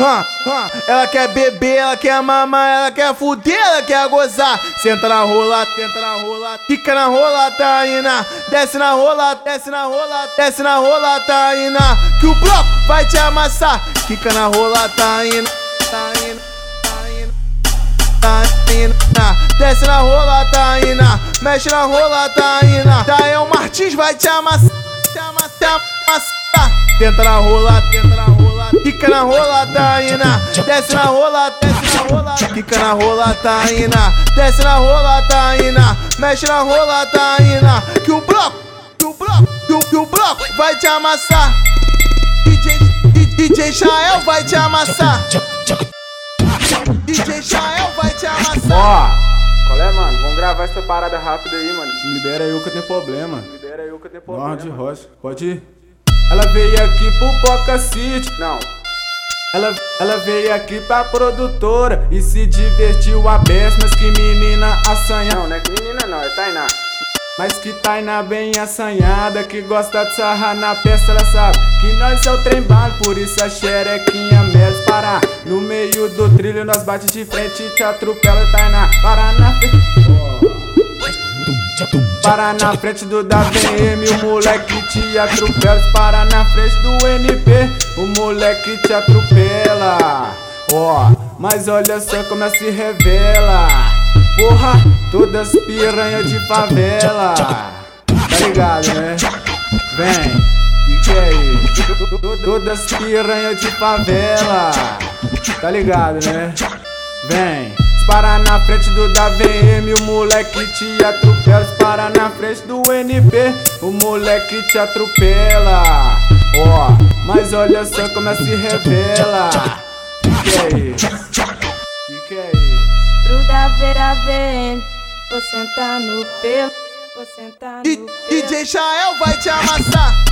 Ah, ah, ela quer beber, ela quer mamar, ela quer fuder, ela quer gozar. Senta na rola, senta na rola, fica na rola, tá indo. Desce na rola, desce na rola, desce na rola, tá indo. Que o bloco vai te amassar. Fica na rola, tá tá tá indo, tá indo. Desce na rola, tá indo. Mexe na rola, tá indo. Dael Martins vai te amassar, te amassar, te amassar. Tenta na rola, tenta na rola, fica na rola, tá indo. Desce na rola, desce na rola, fica na rola, tá indo. Desce na rola, tá indo. Mexe na rola, tá indo. Que o bloco, que o bloco, que o, que o bloco vai te amassar. DJ, DJ Chael vai te amassar. DJ Chael vai te amassar. Ó, qual é, mano? Vamos gravar essa parada rápida aí, mano. Me libera aí que eu tenho problema. Libera aí que eu tenho problema. Norte de Rocha. Pode ir. Ela veio aqui pro Boca City. Não. Ela, ela veio aqui pra produtora e se divertiu a beça, mas que menina assanha. Não, não é que menina não, é Tainá. Mas que Tainá bem assanhada, que gosta de sarrar na peça, ela sabe que nós é o trem bala, por isso a xerequinha menos parar. No meio do trilho nós bate de frente e te atropela, Tainá. Para na frente. Para na frente do da VM, o moleque te atropela. Para na frente do NP, o moleque te atropela. Ó, oh, mas olha só como ela se revela. Porra, todas piranhas de favela. Tá ligado, né? Vem, fique aí. Todas piranhas de favela. Tá ligado, né? Vem. Na frente do da VM, o moleque te atropela. Para na frente do NP, o moleque te atropela. Ó, oh, mas olha só como é se revela. Que é isso? Que é isso? Pro da Vera VM, vou sentar no pelo, vou sentar no pelo. DJ Chael vai te amassar.